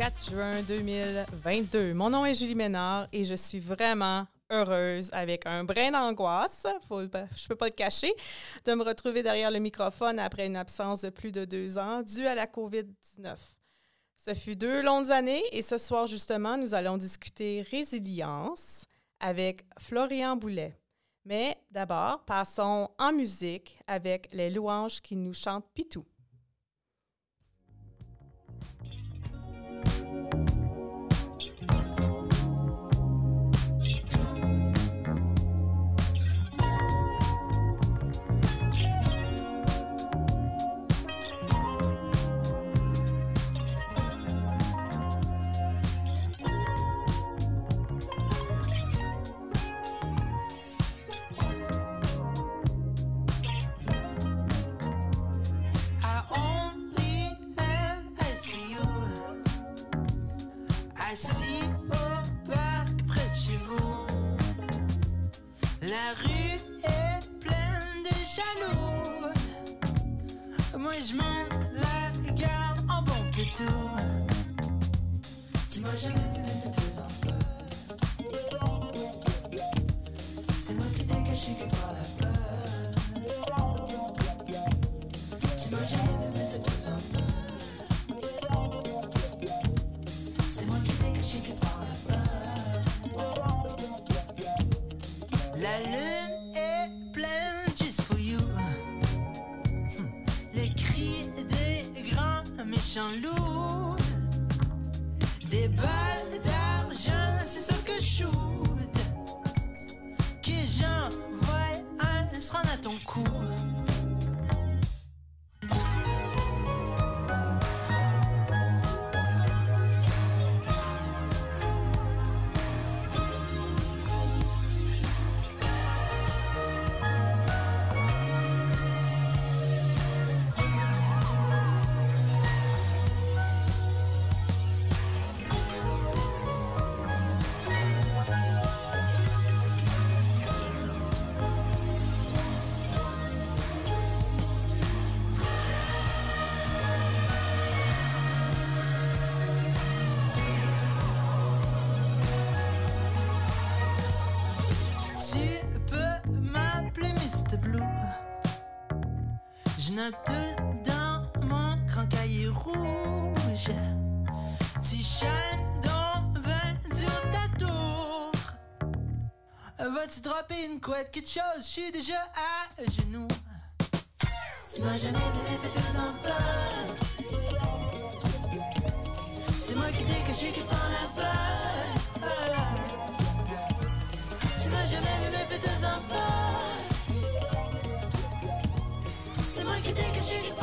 belle journée du 4 juin 2022. Mon nom est Julie Ménard et je suis vraiment heureuse avec un brin d'angoisse, faut, je peux pas le cacher, de me retrouver derrière le microphone après une absence de plus de deux ans due à la COVID-19. Ce fut deux longues années et ce soir justement, nous allons discuter résilience avec Florian Boulet. Mais d'abord, passons en musique avec les louanges qui nous chantent Pitou. Moi je monte la gare en bon plutôt. Tu m'as jamais Vas-tu dropper une couette, quelque chose? Je suis déjà à genoux. Tu m'as jamais vu fait tes enfants. C'est moi qui t'ai caché qui prend la peur. Tu m'as jamais me faire tes enfants. C'est moi qui t'ai caché qui prend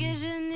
que je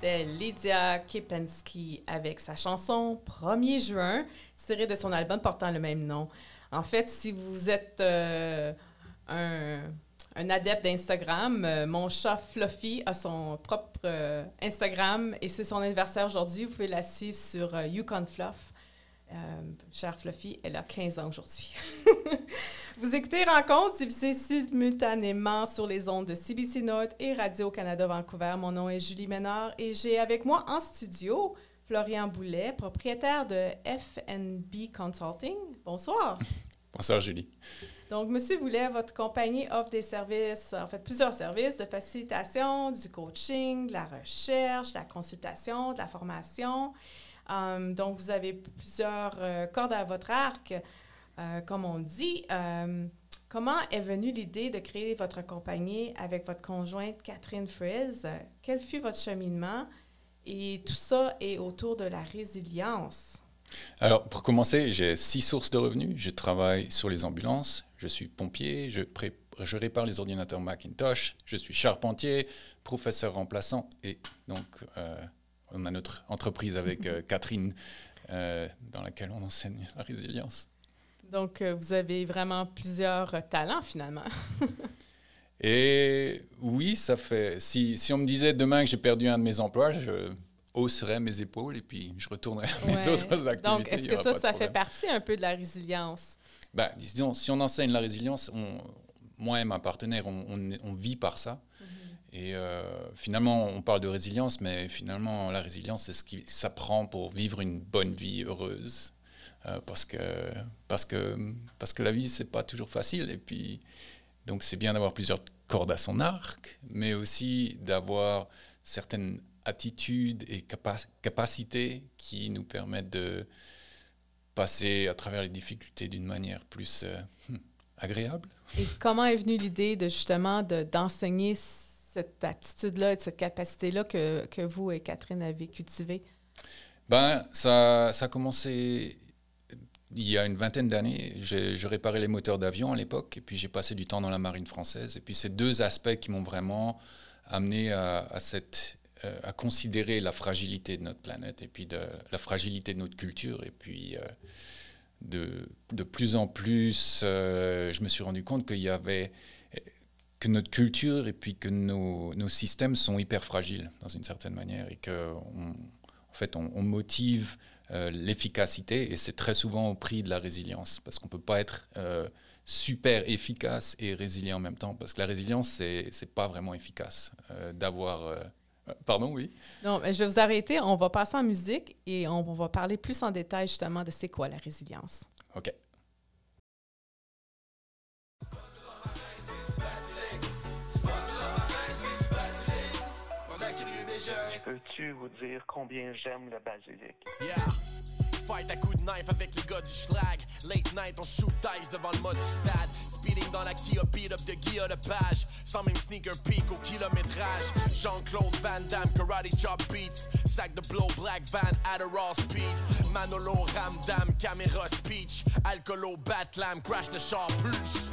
C'était Lydia Kipensky avec sa chanson 1er juin, tirée de son album portant le même nom. En fait, si vous êtes euh, un, adepte d'Instagram, euh, mon chat Fluffy a son propre euh, Instagram et c'est son anniversaire aujourd'hui. Vous pouvez la suivre sur euh, Yukon Fluff. Euh, chère Fluffy, elle a 15 ans aujourd'hui. Vous écoutez Rencontre, diffusée simultanément sur les ondes de CBC Note et Radio-Canada Vancouver. Mon nom est Julie Ménard et j'ai avec moi en studio Florian Boulet, propriétaire de FNB Consulting. Bonsoir. Bonsoir Julie. Donc, Monsieur Boulet, votre compagnie offre des services, en fait plusieurs services de facilitation, du coaching, de la recherche, de la consultation, de la formation. Um, donc, vous avez plusieurs euh, cordes à votre arc, euh, comme on dit. Comment est venue l'idée de créer votre compagnie avec votre conjointe Catherine Frizz? Euh, Quel fut votre cheminement? Et tout ça est autour de la résilience. Alors pour commencer, j'ai six sources de revenus. Je travaille sur les ambulances, je suis pompier, je, répare les ordinateurs Macintosh, je suis charpentier, professeur remplaçant et donc euh, on a notre entreprise avec euh, Catherine euh, dans laquelle on enseigne la résilience. Donc, euh, vous avez vraiment plusieurs talents finalement. Et oui, ça fait. Si, si on me disait demain que j'ai perdu un de mes emplois, je hausserais mes épaules et puis je retournerais à mes Ouais. autres activités. Donc, est-ce que ça, ça fait partie un peu de la résilience? Ben, disons, si on enseigne la résilience, on- moi et ma partenaire, on, on vit par ça. Et euh, finalement, on parle de résilience, mais finalement, la résilience, c'est ce qui s'apprend pour vivre une bonne vie heureuse. Euh, parce, que, parce, que, parce que la vie, c'est pas toujours facile. Et puis, donc, c'est bien d'avoir plusieurs cordes à son arc, mais aussi d'avoir certaines attitudes et capa- capacités qui nous permettent de passer à travers les difficultés d'une manière plus euh, agréable. Et comment est venue l'idée de justement de- d'enseigner cette attitude-là et cette capacité-là que, que vous et Catherine avez cultivée? Ben, ça, ça a commencé il y a une vingtaine d'années. Je réparais les moteurs d'avion à l'époque, et puis j'ai passé du temps dans la marine française. Et puis c'est deux aspects qui m'ont vraiment amené à, cette, euh, à considérer la fragilité de notre planète, et puis de, la fragilité de notre culture, et puis euh, de, de plus en plus, euh, je me suis rendu compte qu'il y avait que notre culture et puis que nos, nos systèmes sont hyper fragiles dans une certaine manière et que on- en fait on, on motive euh, l'efficacité et c'est très souvent au prix de la résilience parce qu'on peut pas être euh, super efficace et résilient en même temps parce que la résilience c'est c'est pas vraiment efficace euh, d'avoir pardon oui? Non, mais je vais vous arrêter. On va passer en musique et on va parler plus en détail justement de c'est quoi la résilience. ok Peux-tu vous dire combien j'aime le basilic? Yeah. Fight à coups de knife avec les gars du schlag. Late night, on shoot dice devant le mode stade. Speeding dans la Kia, beat up de Guilla de page. Sans même sneaker peak au kilométrage. Jean-Claude Van Damme, karate chop beats. Sac de blow, black van, Adderall speed. Manolo, Ramdam, caméra speech. Alcoolo, Batlam, crash de char plus.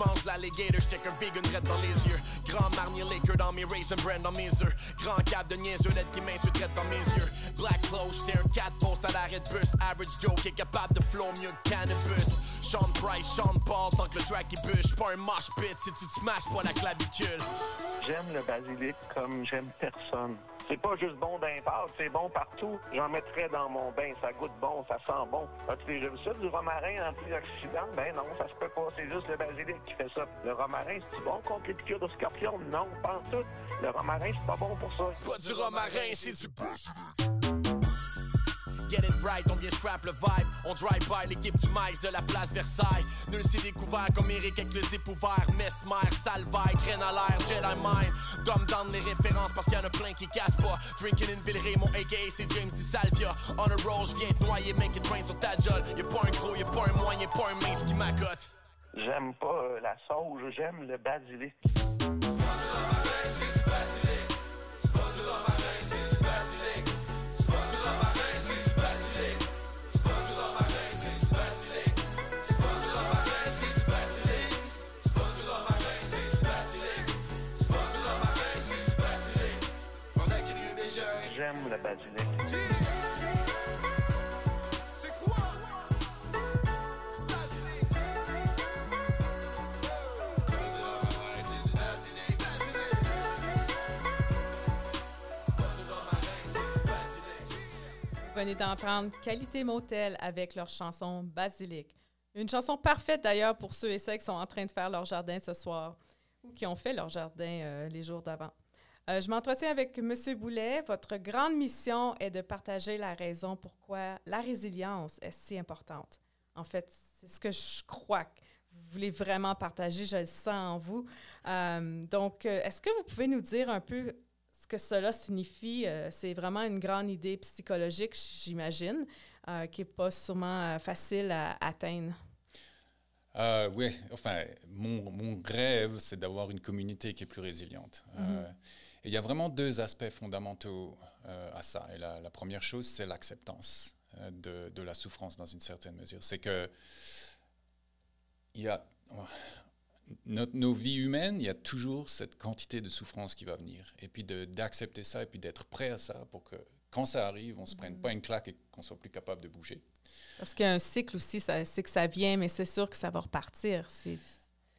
J'mange l'alligator, j't'ai un vegan red dans les yeux. Grand marnier liquor dans mes raisin brand dans mes œufs. Grand cap de niaiseux d'être qui m'insulte dans mes yeux. Black clothes, j't'ai un cat post à l'arrêt de bus. Average Joe qui est capable de flow mieux que cannabis. Sean Price, Sean Paul, tant que le track il bûche. Pas un mosh pit si tu te smashes pas la clavicule. J'aime le basilic comme j'aime personne. C'est pas juste bon d'un c'est bon partout. J'en mettrais dans mon bain, ça goûte bon, ça sent bon. As-tu déjà vu ça, du romarin antioxydant? Ben non, ça se peut pas, c'est juste le basilic qui fait ça. Le romarin, c'est bon contre les piqûres de scorpion? Non, pas en tout. Le romarin, c'est pas bon pour ça. C'est pas du romarin, c'est du Get it right, on vient scrap le vibe. On drive by l'équipe du maïs de la place Versailles. Nul s'est découvert comme Eric avec le zip ouvert. Mesmer, Salvaille, graine à l'air, Jedi Mind. Dumb down les références parce qu'il y en a plein qui cassent pas. Drinking in Villeray, mon aka c'est James Di Salvia. On a roll, j'viens te noyer, make it rain sur ta jolle. Y'a pas un gros, y'a pas un moyen, y'a pas un mince qui m'accote. J'aime pas euh, la sauge, j'aime le basilic. Basilic. C'est quoi? Venez d'entendre Qualité Motel avec leur chanson Basilic. Une chanson parfaite d'ailleurs pour ceux et celles qui sont en train de faire leur jardin ce soir ou qui ont fait leur jardin euh, les jours d'avant. Euh, je m'entretiens avec M. Boulet. Votre grande mission est de partager la raison pourquoi la résilience est si importante. En fait, c'est ce que je crois que vous voulez vraiment partager. Je le sens en vous. Euh, donc, euh, est-ce que vous pouvez nous dire un peu ce que cela signifie? Euh, c'est vraiment une grande idée psychologique, j'imagine, qui n'est pas sûrement facile à atteindre. Euh, oui, enfin, mon, mon rêve, c'est d'avoir une communauté qui est plus résiliente. Euh, et il y a vraiment deux aspects fondamentaux euh, à ça. Et la, la première chose, c'est l'acceptance euh, de, de la souffrance dans une certaine mesure. C'est que il y a, notre- nos vies humaines, il y a toujours cette quantité de souffrance qui va venir. Et puis d'accepter ça et puis d'être prêt à ça pour que quand ça arrive, on ne se prenne pas une claque et qu'on soit plus capable de bouger. Parce qu'il y a un cycle aussi, c'est que ça vient, mais c'est sûr que ça va repartir.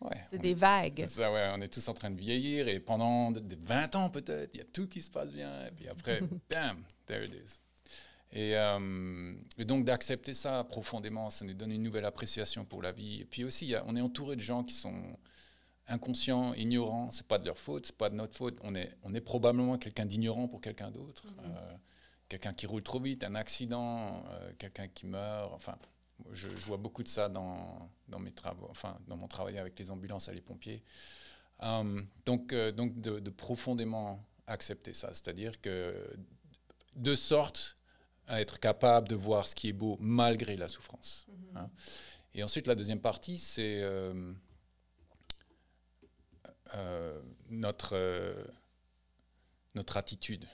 C'est Ouais, c'est on des est- vagues. C'est ça, ouais, on est tous en train de vieillir et pendant de- de 20 ans peut-être, il y a tout qui se passe bien. Et puis après, bam, there it is. Et, euh, et donc d'accepter ça profondément, ça nous donne une nouvelle appréciation pour la vie. Et puis aussi, a- on est entouré de gens qui sont inconscients, ignorants. C'est pas de leur faute, c'est pas de notre faute. On est, on est probablement quelqu'un d'ignorant pour quelqu'un d'autre. Euh, quelqu'un qui roule trop vite, un accident, euh, quelqu'un qui meurt. Enfin, je, je vois beaucoup de ça dans, dans mes travaux, enfin dans mon travail avec les ambulances et les pompiers. Euh, donc, euh, donc de, de profondément accepter ça, c'est-à-dire que de sorte à être capable de voir ce qui est beau malgré la souffrance. hein. Et ensuite, la deuxième partie, c'est euh, euh, notre, notre attitude.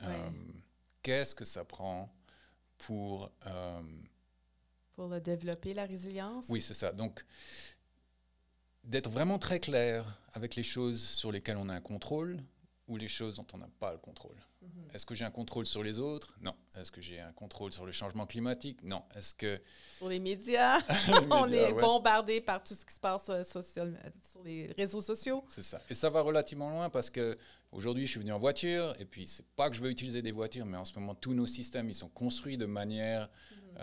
Ouais. Qu'est-ce que ça prend pour... euh, Pour le développer, la résilience? oui, c'est ça. Donc, d'être vraiment très clair avec les choses sur lesquelles on a un contrôle ou les choses dont on n'a pas le contrôle. Mhm. Est-ce que j'ai un contrôle sur les autres? Non. Est-ce que j'ai un contrôle sur le changement climatique? Non. Est-ce que... Sur les médias, Les on est ouais. bombardé par tout ce qui se passe euh, social- sur les réseaux sociaux. C'est ça. Et ça va relativement loin parce que aujourd'hui, je suis venu en voiture et puis c'est pas que je veux utiliser des voitures, mais en ce moment, tous nos systèmes, ils sont construits de manière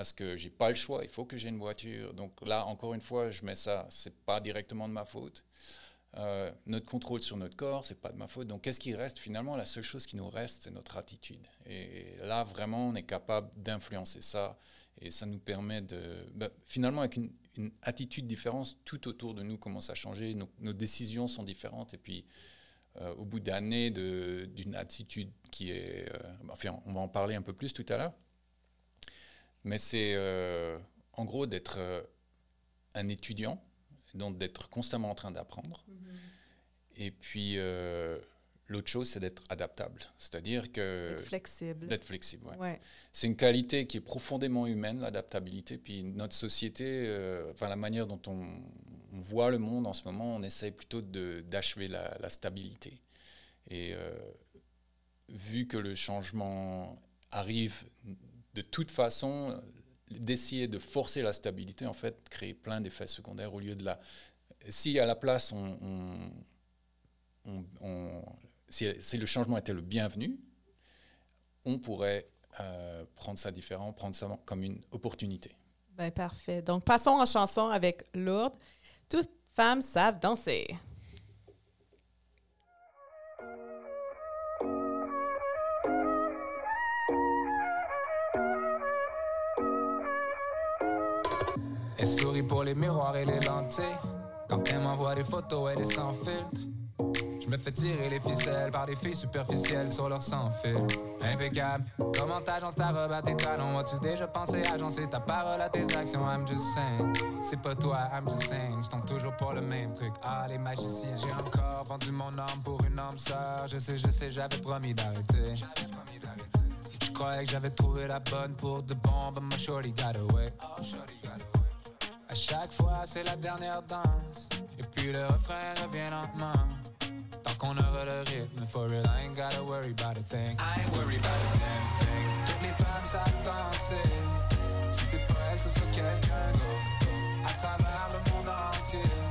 ce que j'ai pas le choix. Il faut que j'ai une voiture. Donc là, encore une fois, je mets ça. C'est pas directement de ma faute. Euh, notre contrôle sur notre corps, c'est pas de ma faute. Donc, qu'est-ce qui reste? Finalement, la seule chose qui nous reste, c'est notre attitude. Et là, vraiment, on est capable d'influencer ça. Et ça nous permet de. ben, finalement, avec une, attitude différente, tout autour de nous commence à changer. Nos, décisions sont différentes. Et puis, euh, au bout d'années d'une attitude qui est. euh, enfin, on va en parler un peu plus tout à l'heure. Mais c'est euh, en gros d'être euh, un étudiant, donc d'être constamment en train d'apprendre. Et puis, euh, l'autre chose, c'est d'être adaptable. C'est-à-dire que. Être flexible. D'être flexible, ouais. Ouais. C'est une qualité qui est profondément humaine, l'adaptabilité. Puis notre société, enfin la manière dont on, on voit le monde en ce moment, on essaye plutôt de- d'achever la, la stabilité. Et vu que le changement arrive de toute façon, d'essayer de forcer la stabilité, en fait, crée plein d'effets secondaires au lieu de la... Si à la place, on, si le changement était le bienvenu, on pourrait euh, prendre ça différent, prendre ça comme une opportunité. Ben, parfait. Donc, passons en chanson avec Lourdes. Toutes femmes savent danser. Elle sourit pour les miroirs et les lentilles. Quand elle m'envoie des photos, elle est sans filtre. Je me fais tirer les ficelles par des filles superficielles sur leur sans fil. Impeccable. Comment t'agences ta robe à tes talons? As-tu déjà pensé agencer ta parole à tes actions? I'm just saying. C'est pas toi, I'm just saying. Je tombe toujours pour le même truc. Ah, les magiciens. J'ai encore vendu mon âme pour une âme sœur. Je sais, je sais, j'avais promis d'arrêter. Je croyais que j'avais trouvé la bonne pour de bon, but my shorty got away. À chaque fois, c'est la dernière danse. Et puis le refrain revient lentement. Tant qu'on aura le rythme, for real, I ain't gotta worry about a thing. I ain't worried about a damn thing. Toutes les femmes savent danser. Si c'est pas elle, ce sera quelqu'un d'autre. À travers le monde entier.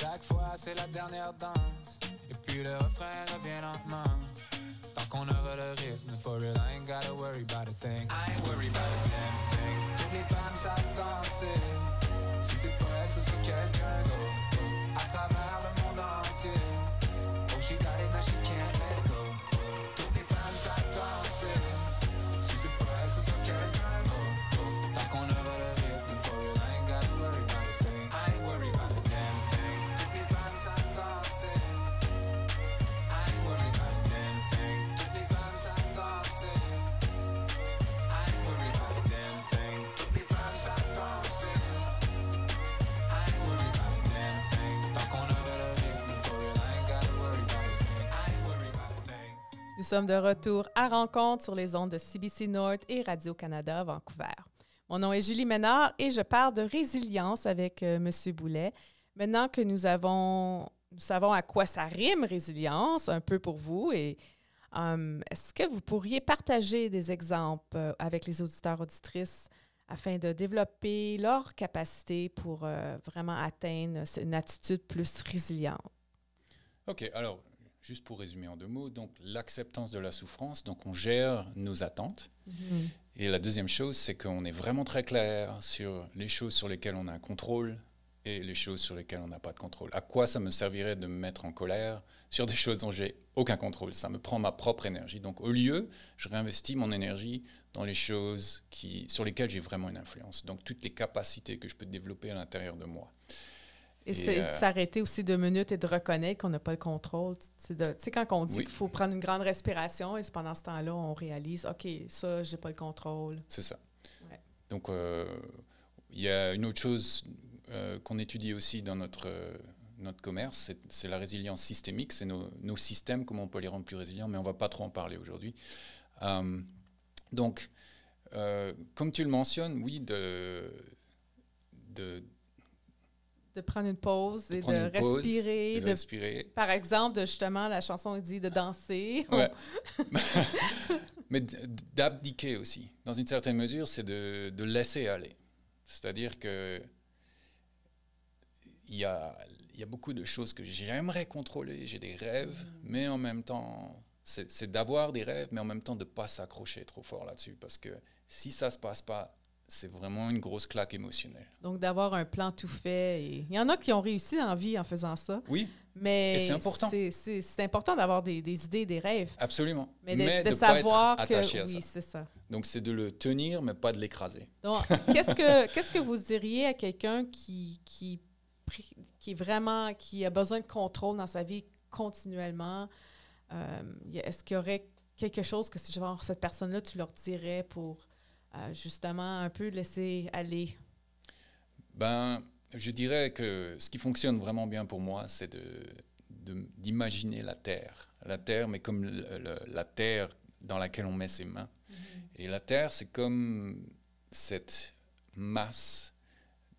Chaque fois, c'est la dernière danse. Et puis le refrain revient lentement. Tant qu'on aura le rythme, for real, I ain't gotta worry about a thing. I ain't worried about a damn thing. Toutes les femmes savent danser. Si c'est pas elle, ce sera quelqu'un d'autre. À travers le monde entier. Oh, she got it, now she can't sommes de retour à rencontre sur les ondes de CBC North et Radio-Canada Vancouver. Mon nom est Julie Ménard et je parle de résilience avec euh, M. Boulet. Maintenant que nous avons, nous savons à quoi ça rime résilience, un peu pour vous, et euh, est-ce que vous pourriez partager des exemples euh, avec les auditeurs auditrices afin de développer leur capacité pour euh, vraiment atteindre une attitude plus résiliente? Ok, alors, juste pour résumer en deux mots, donc l'acceptance de la souffrance, donc on gère nos attentes. Et la deuxième chose, c'est qu'on est vraiment très clair sur les choses sur lesquelles on a un contrôle et les choses sur lesquelles on n'a pas de contrôle. À quoi ça me servirait de me mettre en colère sur des choses dont j'ai aucun contrôle? Ça me prend ma propre énergie. Donc au lieu, je réinvestis mon énergie dans les choses qui, sur lesquelles j'ai vraiment une influence. Donc toutes les capacités que je peux développer à l'intérieur de moi. Et, Et, c'est de euh, s'arrêter aussi deux minutes et de reconnaître qu'on n'a pas le contrôle. Tu sais, quand on dit Oui. qu'il faut prendre une grande respiration et c'est pendant ce temps-là, on réalise, OK, ça, j'ai pas le contrôle. C'est ça. Ouais. Donc, euh, il y a une autre chose euh, qu'on étudie aussi dans notre, notre commerce, c'est- la résilience systémique, c'est nos, nos systèmes, comment on peut les rendre plus résilients, mais on ne va pas trop en parler aujourd'hui. Donc, comme tu le mentionnes, oui, de, de, De prendre une pause de et de une pause, respirer. de respirer. par exemple, de, justement, la chanson dit de danser. Ouais. Mais d'abdiquer aussi. Dans une certaine mesure, c'est de, de laisser aller. C'est-à-dire que il y a, y a beaucoup de choses que j'aimerais contrôler. J'ai des rêves, mais en même temps, c'est d'avoir des rêves, mais en même temps de ne pas s'accrocher trop fort là-dessus. Parce que si ça ne se passe pas, c'est vraiment une grosse claque émotionnelle. Donc, d'avoir un plan tout fait. Et... Il y en a qui ont réussi en vie en faisant ça. Oui, Mais c'est important. c'est- important d'avoir des, des idées, des rêves. absolument. Mais de, de de pas savoir que. Oui, c'est ça. Donc c'est de le tenir, mais pas de l'écraser. Donc, qu'est-ce que vous diriez à quelqu'un qui, qui, qui est vraiment qui a besoin de contrôle dans sa vie continuellement? Euh, Est-ce qu'il y aurait quelque chose que si genre cette personne-là, tu leur dirais pour euh, justement un peu laisser aller? Ben, je dirais que ce qui fonctionne vraiment bien pour moi, c'est de, de- d'imaginer la Terre. La Terre, mais comme le- le- la Terre dans laquelle on met ses mains. Et la Terre, c'est comme cette masse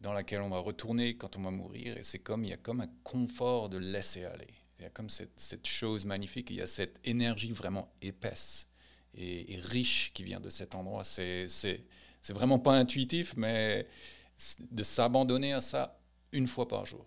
dans laquelle on va retourner quand on va mourir. Et c'est comme, il y a comme un confort de laisser aller. Il y a comme cette, cette chose magnifique, il y a cette énergie vraiment épaisse et, riche qui vient de cet endroit. C'est, c'est, c'est vraiment pas intuitif, mais de s'abandonner à ça une fois par jour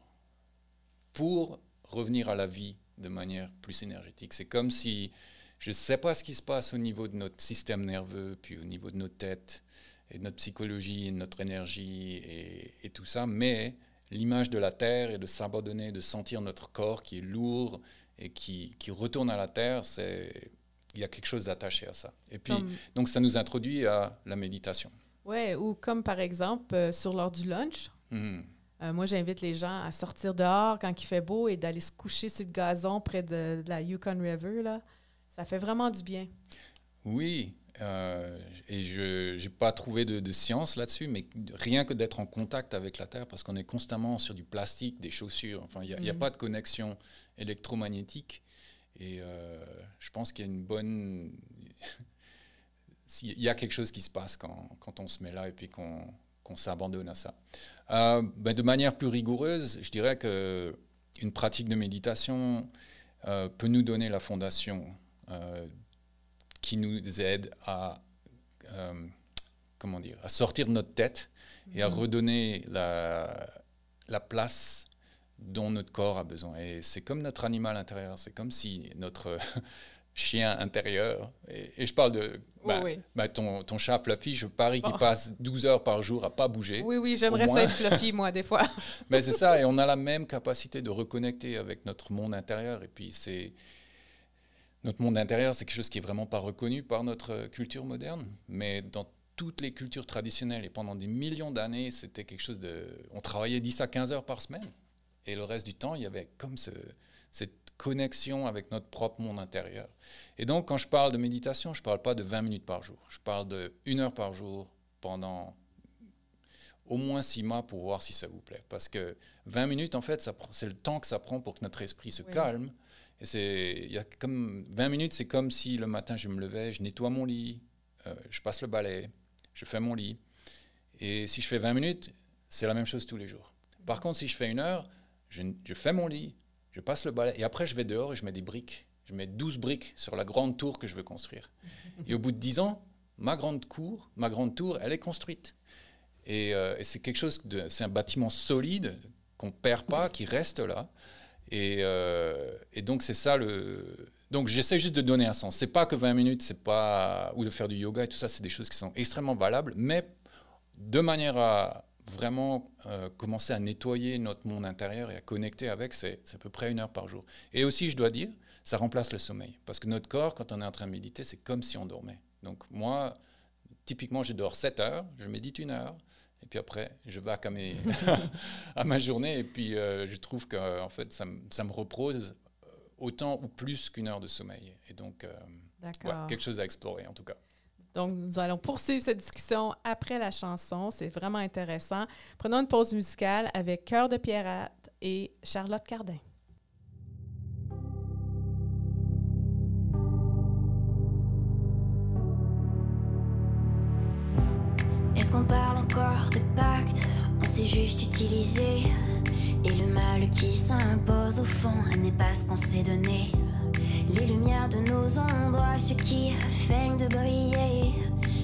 pour revenir à la vie de manière plus énergétique. C'est comme si je ne sais pas ce qui se passe au niveau de notre système nerveux, puis au niveau de notre tête, et de notre psychologie, et de notre énergie, et, et tout ça, mais l'image de la Terre et de s'abandonner, de sentir notre corps qui est lourd et qui, qui retourne à la Terre, c'est il y a quelque chose d'attaché à ça. Et puis, Comme- donc ça nous introduit à la méditation. Ouais, ou comme par exemple euh, sur l'heure du lunch. Mhm. Euh, moi, j'invite les gens à sortir dehors quand il fait beau et d'aller se coucher sur le gazon près de, de la Yukon River. Là. Ça fait vraiment du bien. Oui, euh, et je n'ai pas trouvé de, de science là-dessus, mais rien que d'être en contact avec la Terre, parce qu'on est constamment sur du plastique, des chaussures, enfin, il n'y a, Mhm. pas de connexion électromagnétique. Et euh, je pense qu'il y a une bonne... Il y a quelque chose qui se passe quand, quand on se met là et puis qu'on qu'on s'abandonne à ça. Euh, ben, de manière plus rigoureuse, je dirais que une pratique de méditation euh, peut nous donner la fondation euh, qui nous aide à, comment dire, à sortir de notre tête et à redonner la, la place dont notre corps a besoin. Et c'est comme notre animal intérieur, c'est comme si notre chien intérieur, et, et je parle de bah, oui. bah, ton, ton chat Fluffy, je parie qu'il Oh. passe 12 heures par jour à pas bouger. Oui, oui, j'aimerais ça être fluffy, moi, des fois. Mais c'est ça, et on a la même capacité de reconnecter avec notre monde intérieur. Et puis, c'est. Notre monde intérieur, c'est quelque chose qui est vraiment pas reconnu par notre culture moderne. Mais dans toutes les cultures traditionnelles et pendant des millions d'années, c'était quelque chose de. On travaillait 10 à 15 heures par semaine. Et le reste du temps, il y avait comme ce- cette connexion avec notre propre monde intérieur. Et donc, quand je parle de méditation, je ne parle pas de 20 minutes par jour. Je parle de une heure par jour pendant au moins six mois pour voir si ça vous plaît. Parce que 20 minutes, en fait, c'est le temps que ça prend pour que notre esprit se Oui. calme. Et c'est, y a comme 20 minutes, c'est comme si le matin je me levais, je nettoie mon lit, euh, je passe le balai, je fais mon lit. Et si je fais 20 minutes, c'est la même chose tous les jours. Par contre, si je fais une heure, je, fais mon lit, je passe le balai, et après je vais dehors et je mets des briques. Je mets 12 briques sur la grande tour que je veux construire. Et au bout de 10 ans, ma grande cour, ma grande tour, elle est construite. Et, euh, c'est quelque chose c'est un bâtiment solide qu'on perd pas, qui reste là. Et, euh, et donc, c'est ça le. Donc, j'essaie juste de donner un sens. C'est pas que 20 minutes, c'est pas. ou de faire du yoga et tout ça, c'est des choses qui sont extrêmement valables, mais de manière à vraiment euh, commencer à nettoyer notre monde intérieur et à connecter avec, c'est à peu près une heure par jour. Et aussi, je dois dire, ça remplace le sommeil. Parce que notre corps, quand on est en train de méditer, c'est comme si on dormait. Donc, moi, typiquement, je dors 7 heures, je médite une heure, et puis après, je vais à, mes à ma journée, et puis euh, je trouve que en fait, ça, me- ça me repose euh, autant ou plus qu'une heure de sommeil. Et donc, euh, ouais, quelque chose à explorer en tout cas. Donc, nous allons poursuivre cette discussion après la chanson. C'est vraiment intéressant. Prenons une pause musicale avec Cœur de Pierrette et Charlotte Cardin. Est-ce qu'on parle encore de pacte? On s'est juste utilisé. Et le mal qui s'impose au fond n'est pas ce qu'on s'est donné. Les lumières de nos endroits, ce qui feignent de briller.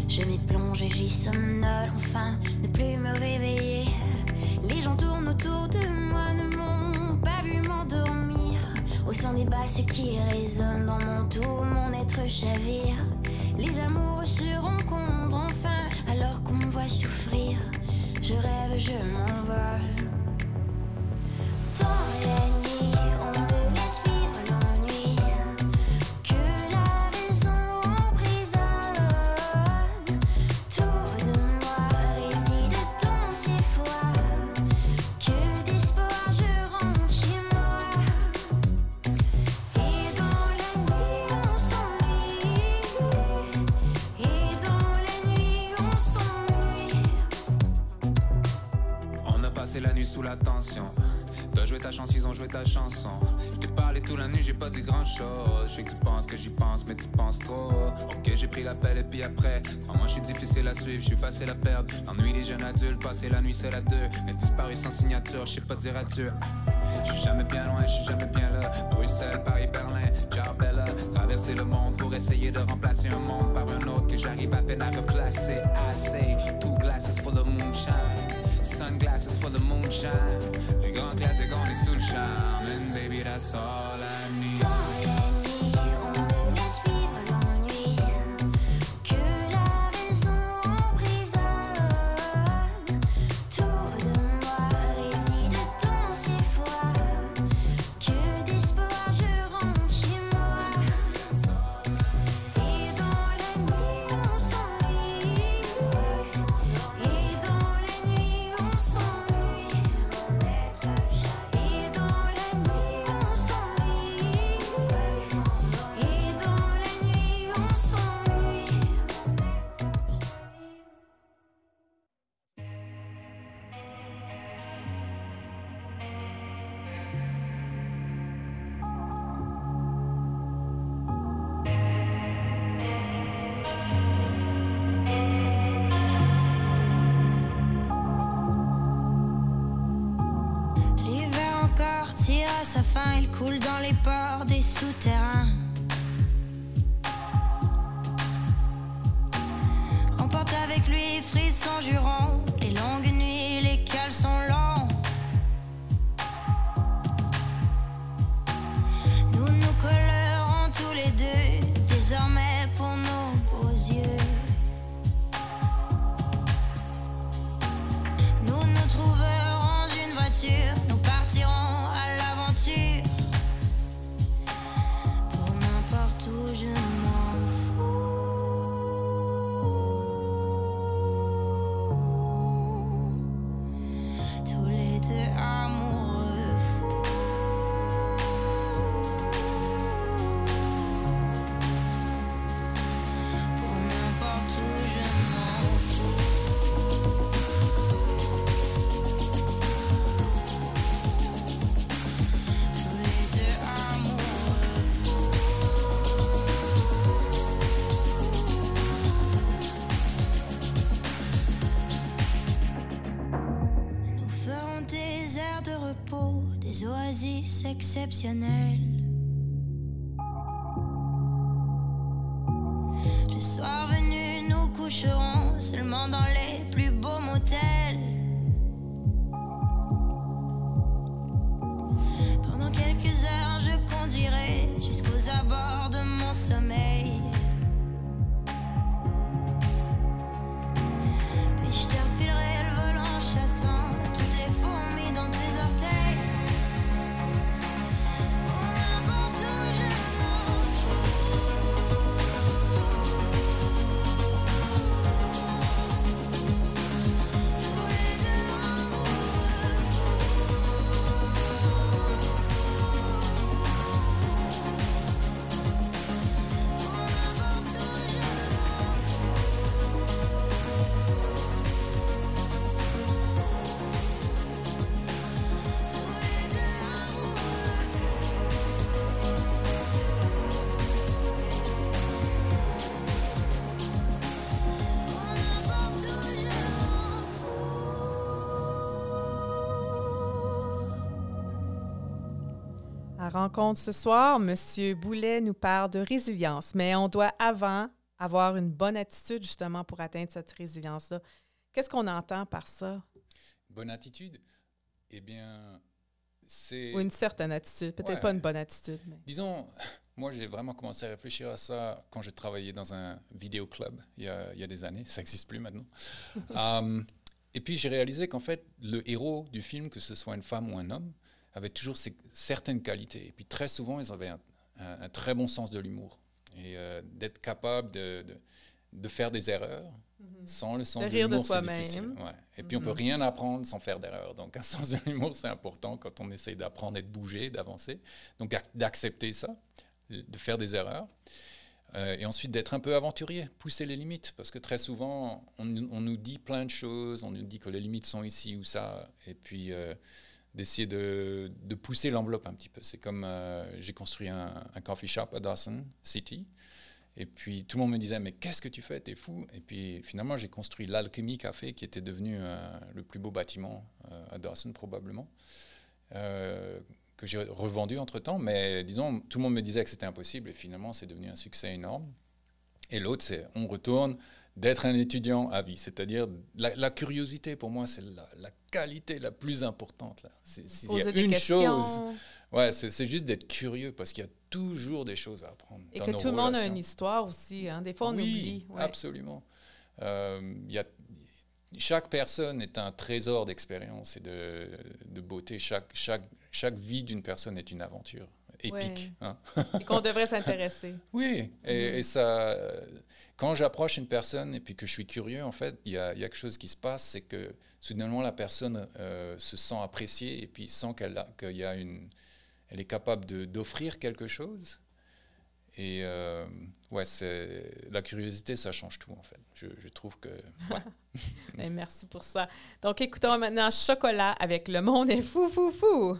Je m'y plonge et j'y somnole, enfin, ne plus me réveiller. Les gens tournent autour de moi, ne m'ont pas vu m'endormir. Au son des basses qui résonnent dans mon tout, mon être chavire. Les amoureux se rencontrent enfin, alors qu'on me voit souffrir. Je rêve, je m'envole. Sous la tension. T'as joué ta chance, ils ont joué ta chanson. Je t'ai parlé toute la nuit, j'ai pas dit grand chose. Je sais que tu penses que j'y pense, mais tu penses trop. Ok, j'ai pris l'appel et puis après. Crois-moi, je suis difficile à suivre, je suis facile à perdre. L'ennui des jeunes adultes, passer la nuit seul à deux. Mais disparu sans signature, je sais pas dire adieu. Je suis jamais bien loin, je suis jamais bien là. Bruxelles, Paris, Berlin, ciao Bella. Traverser le monde pour essayer de remplacer un monde par un autre que j'arrive à peine à replacer. Say, two glasses full of moonshine. Sunglasses full of moonshine. Les grands classiques, on est sous le charme. And baby, that's all I need. Une passionnel. Rencontre ce soir, M. Boulet nous parle de résilience, mais on doit avant avoir une bonne attitude justement pour atteindre cette résilience-là. Qu'est-ce qu'on entend par ça? Bonne attitude? Eh bien, c'est... Ou une certaine attitude, peut-être Ouais. pas une bonne attitude. Mais... Disons, moi j'ai vraiment commencé à réfléchir à ça quand je travaillais dans un vidéo club il y a, il y a des années, ça n'existe plus maintenant. Um, et puis j'ai réalisé qu'en fait, le héros du film, que ce soit une femme ou un homme, avait toujours ces- certaines qualités. Et puis très souvent, ils avaient un, un- un très bon sens de l'humour. Et euh, d'être capable de, de- de faire des erreurs sans le sens De de, rire de l'humour, c'est soi-même. difficile. Ouais. Et puis on peut rien apprendre sans faire d'erreurs. Donc un sens de l'humour, c'est important quand on essaie d'apprendre et de bouger, d'avancer. Donc ac- d'accepter ça, de faire des erreurs. Euh, et ensuite d'être un peu aventurier, pousser les limites. Parce que très souvent, on, nous- on nous dit plein de choses, on nous dit que les limites sont ici ou ça. Et puis euh, d'essayer de, de pousser l'enveloppe un petit peu. C'est comme euh, j'ai construit un, coffee shop à Dawson City. Et puis tout le monde me disait mais qu'est-ce que tu fais? T'es fou Et puis finalement j'ai construit l'Alchemy Café qui était devenu euh, le plus beau bâtiment euh, à Dawson probablement que j'ai revendu entre temps. Mais disons tout le monde me disait que c'était impossible et finalement c'est devenu un succès énorme. Et l'autre c'est on retourne d'être un étudiant à vie, c'est-à-dire la, la curiosité pour moi c'est la, la qualité la plus importante là. C'est- S'il y a une questions. chose, ouais, c'est juste d'être curieux parce qu'il y a toujours des choses à apprendre. Et dans que nos tout le monde a une histoire aussi. Hein? Des fois, on oui, oublie. ouais. absolument. Euh, y a, chaque personne est un trésor d'expérience et de, de beauté. Chaque, chaque, chaque vie d'une personne est une aventure épique. Ouais. hein. Et qu'on devrait s'intéresser. Oui, et, et ça, euh, quand j'approche une personne et puis que je suis curieux, en fait, il y a, quelque chose qui se passe, c'est que soudainement la personne euh, se sent appréciée et puis sent qu'elle a, y a une, elle est capable d'offrir quelque chose. Et euh, ouais, c'est la curiosité, ça change tout en fait. Je, trouve que merci pour ça. Donc, écoutons maintenant Chocolat avec Le monde est fou, fou, fou.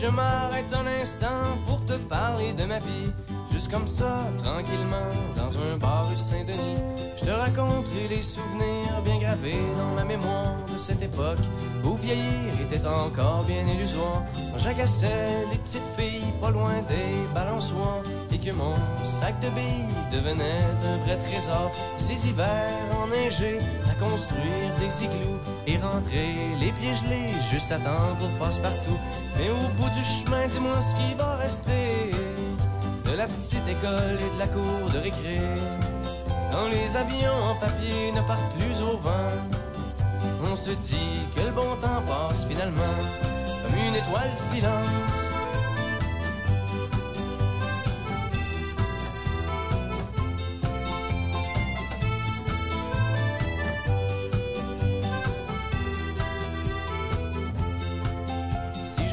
Je m'arrête un instant pour te parler de ma vie, juste comme ça, tranquillement, dans un bar rue Saint-Denis, je te raconterai les souvenirs bien gravés dans ma mémoire de cette époque où vieillir était encore bien illusoire. Quand j'agaçais les petites filles pas loin des balançoires et que mon sac de billes devenait un vrai trésor. Ces hivers enneigés à construire des igloos et rentrer les pieds gelés juste à pour passe-partout. Mais au bout du chemin, dis-moi ce qui va rester de la petite école et de la cour de récré. Quand les avions en papier ne partent plus au vent, on se dit que le bon temps passe finalement comme une étoile filante.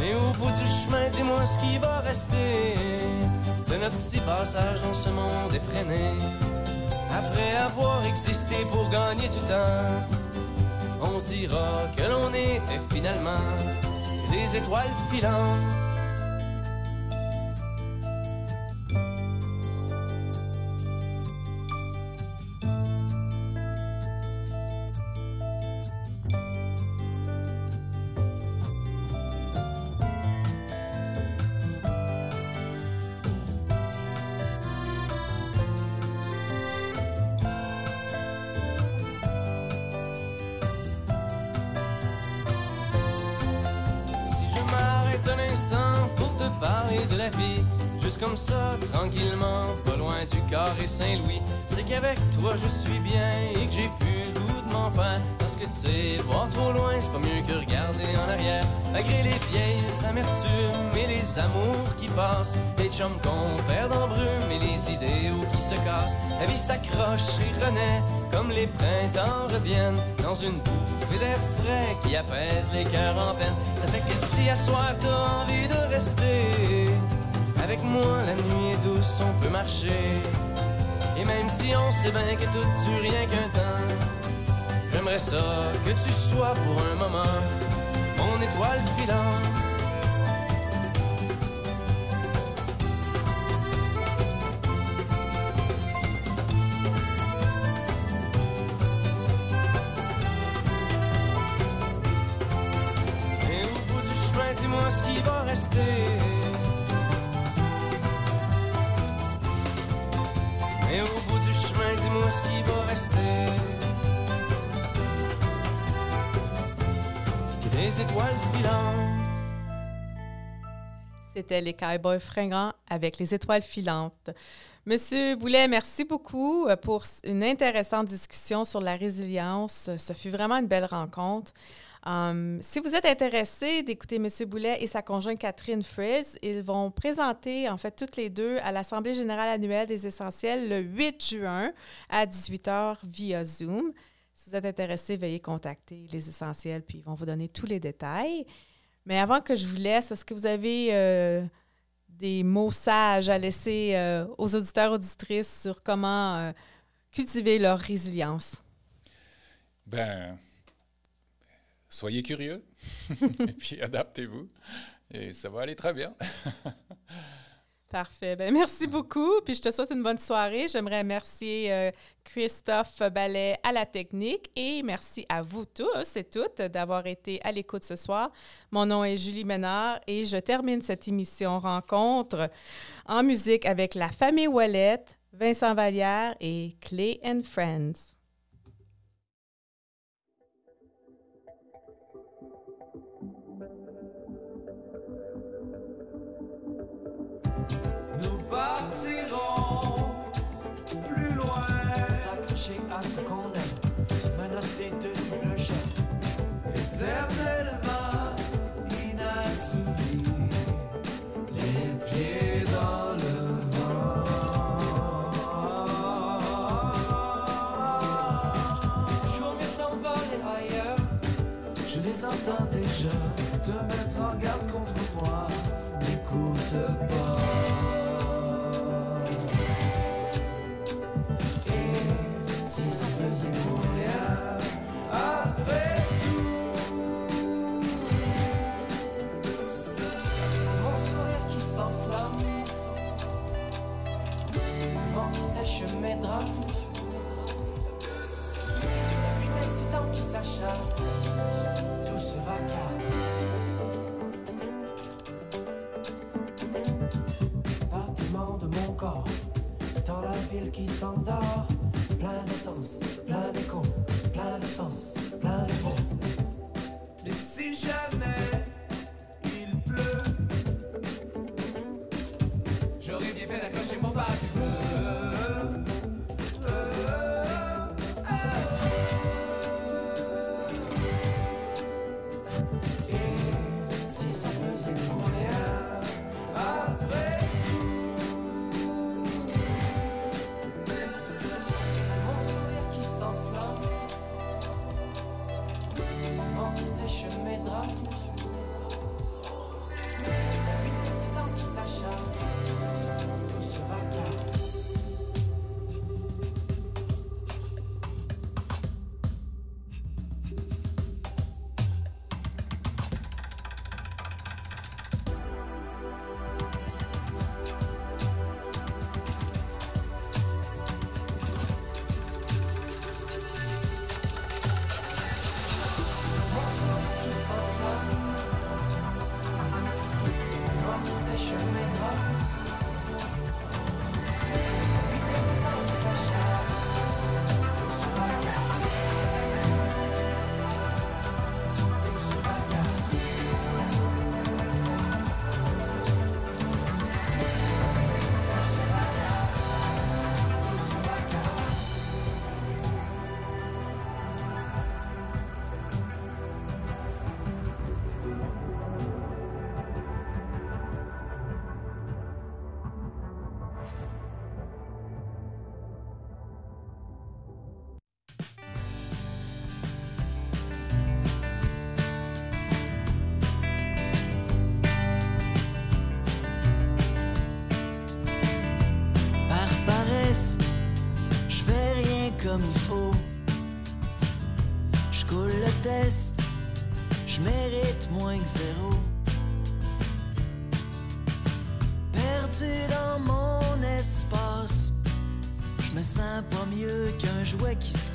Mais au bout du chemin, dis-moi ce qui va rester de notre petit passage dans ce monde effréné. Après avoir existé pour gagner du temps, on dira que l'on était finalement des étoiles filantes. Chums qu'on perd en brume et les idéaux qui se cassent, la vie s'accroche et renaît comme les printemps reviennent dans une bouffée d'air frais qui apaise les cœurs en peine. Ça fait que si à soir t'as envie de rester avec moi, la nuit est douce, on peut marcher. Et même si on sait bien que tout dure rien qu'un temps, j'aimerais ça que tu sois pour un moment mon étoile filante. Étoiles filantes. C'était les Cowboys fringants avec les étoiles filantes. Monsieur Boulet, merci beaucoup euh, pour une intéressante discussion sur la résilience. Ce fut vraiment une belle rencontre. Um, si vous êtes intéressé d'écouter Monsieur Boulet et sa conjointe Catherine Frizz, ils vont présenter en fait toutes les deux à l'Assemblée générale annuelle des essentiels le 8 juin à 18h via Zoom. Si vous êtes intéressé, veuillez contacter les essentiels puis ils vont vous donner tous les détails. Mais avant que je vous laisse, est-ce que vous avez euh, des mots sages à laisser euh, aux auditeurs auditrices sur comment euh, cultiver leur résilience? Ben, soyez curieux et puis adaptez-vous et ça va aller très bien. Parfait. Ben, merci beaucoup. Puis je te souhaite une bonne soirée. J'aimerais remercier euh, Christophe Ballet à la technique et merci à vous tous et toutes d'avoir été à l'écoute ce soir. Mon nom est Julie Ménard et je termine cette émission rencontre en musique avec la famille Wallet, Vincent Vallière et Clay and Friends. Plus loin. S'accrocher à ce qu'on aime, se menotter de double chaîne. Éternellement inassouvi, les pieds mes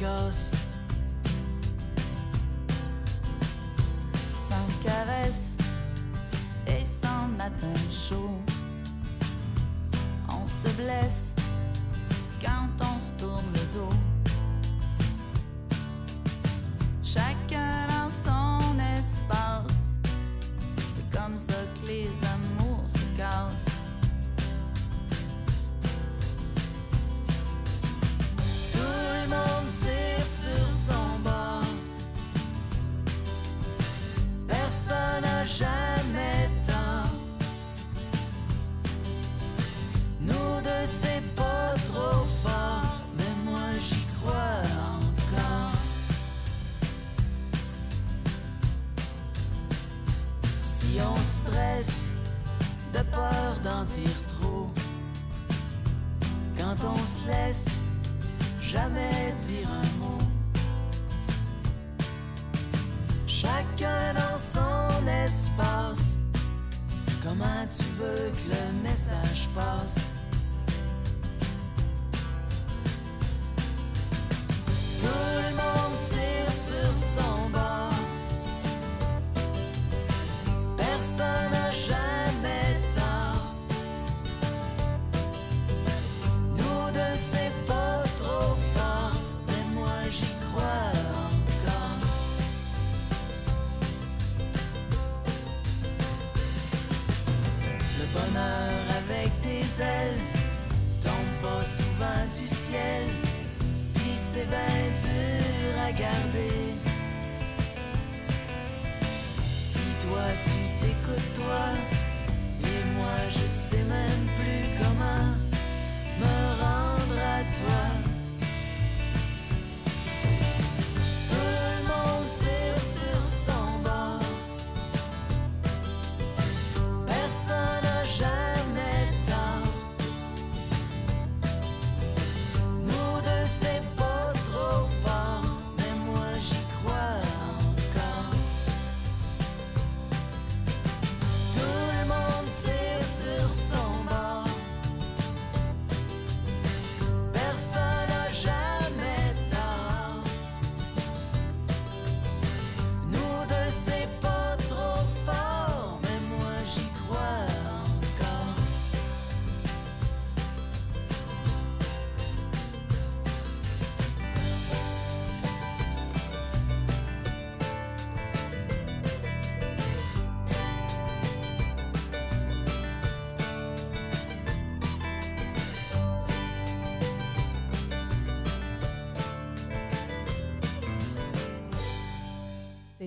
goes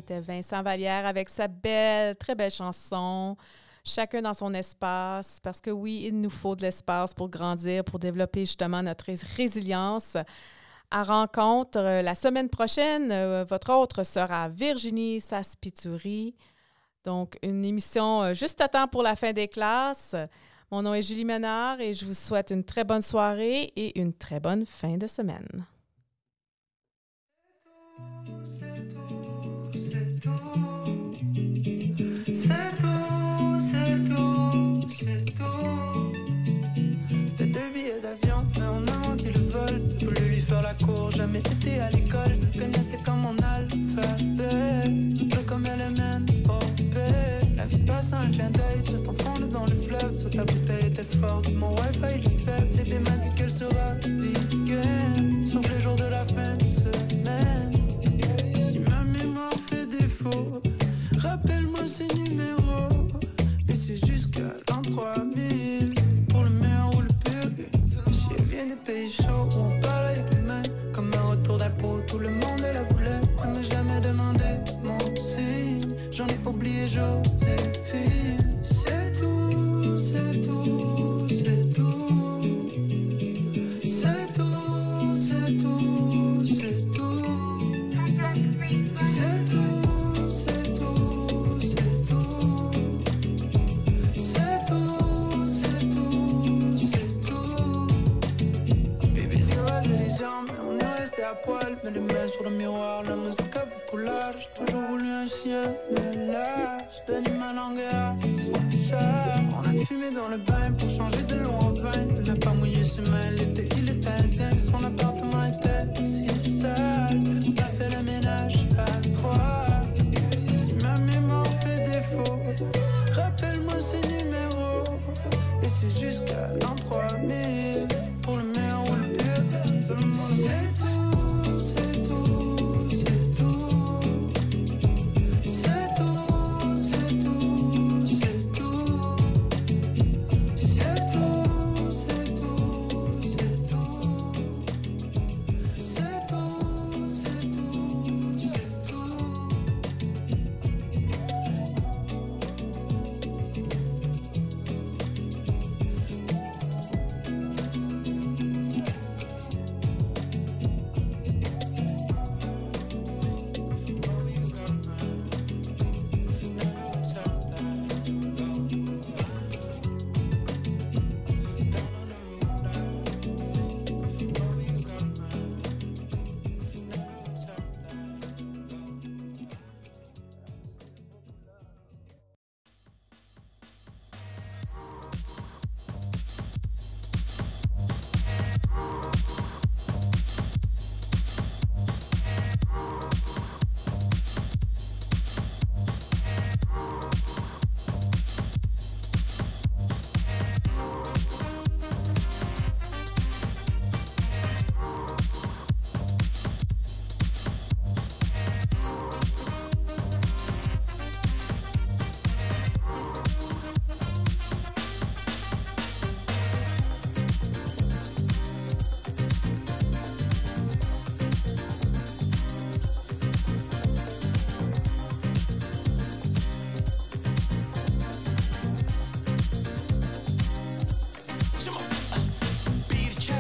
C'était Vincent Vallière avec sa belle, très belle chanson. Chacun dans son espace, parce que oui, il nous faut de l'espace pour grandir, pour développer justement notre résilience. À rencontre euh, la semaine prochaine, euh, votre autre sera Virginie Saspituri. Donc, une émission euh, juste à temps pour la fin des classes. Mon nom est Julie Ménard et je vous souhaite une très bonne soirée et une très bonne fin de semaine. Certo.